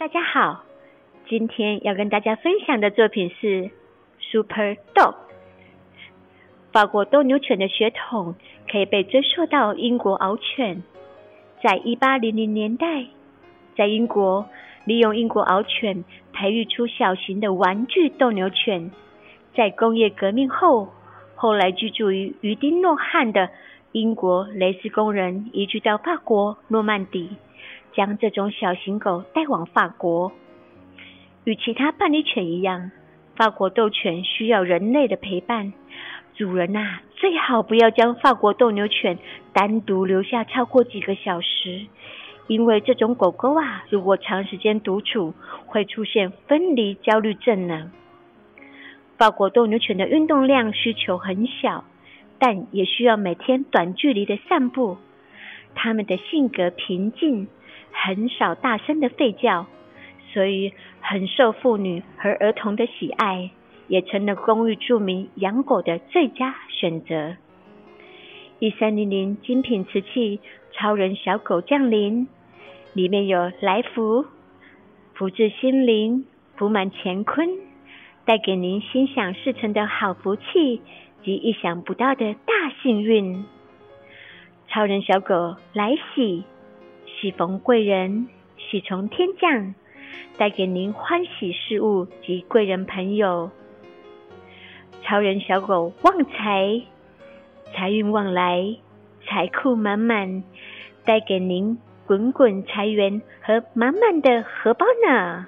大家好，今天要跟大家分享的作品是 Super Dog。法国斗牛犬的血统可以被追溯到英国獒犬。在一八零零年代，在英国利用英国獒犬培育出小型的玩具斗牛犬。在工业革命后，后来居住于于丁诺汉的英国蕾丝工人移居到法国诺曼底，将这种小型狗带往法国。与其他伴侣犬一样，法国斗犬需要人类的陪伴。主人呐，最好不要将法国斗牛犬单独留下超过几个小时，因为这种狗狗啊，如果长时间独处，会出现分离焦虑症呢。法国斗牛犬的运动量需求很小，但也需要每天短距离的散步。它们的性格平静，很少大声的吠叫，所以很受妇女和儿童的喜爱。也成了公寓著名养狗的最佳选择。一三零零精品瓷器超人小狗降临，里面有来福，福至心灵，福满乾坤，带给您心想事成的好福气及意想不到的大幸运。超人小狗来喜，喜逢贵人，喜从天降，带给您欢喜事物及贵人朋友。超人小狗旺财，财运旺来，财库满满，带给您滚滚财源和满满的荷包呢。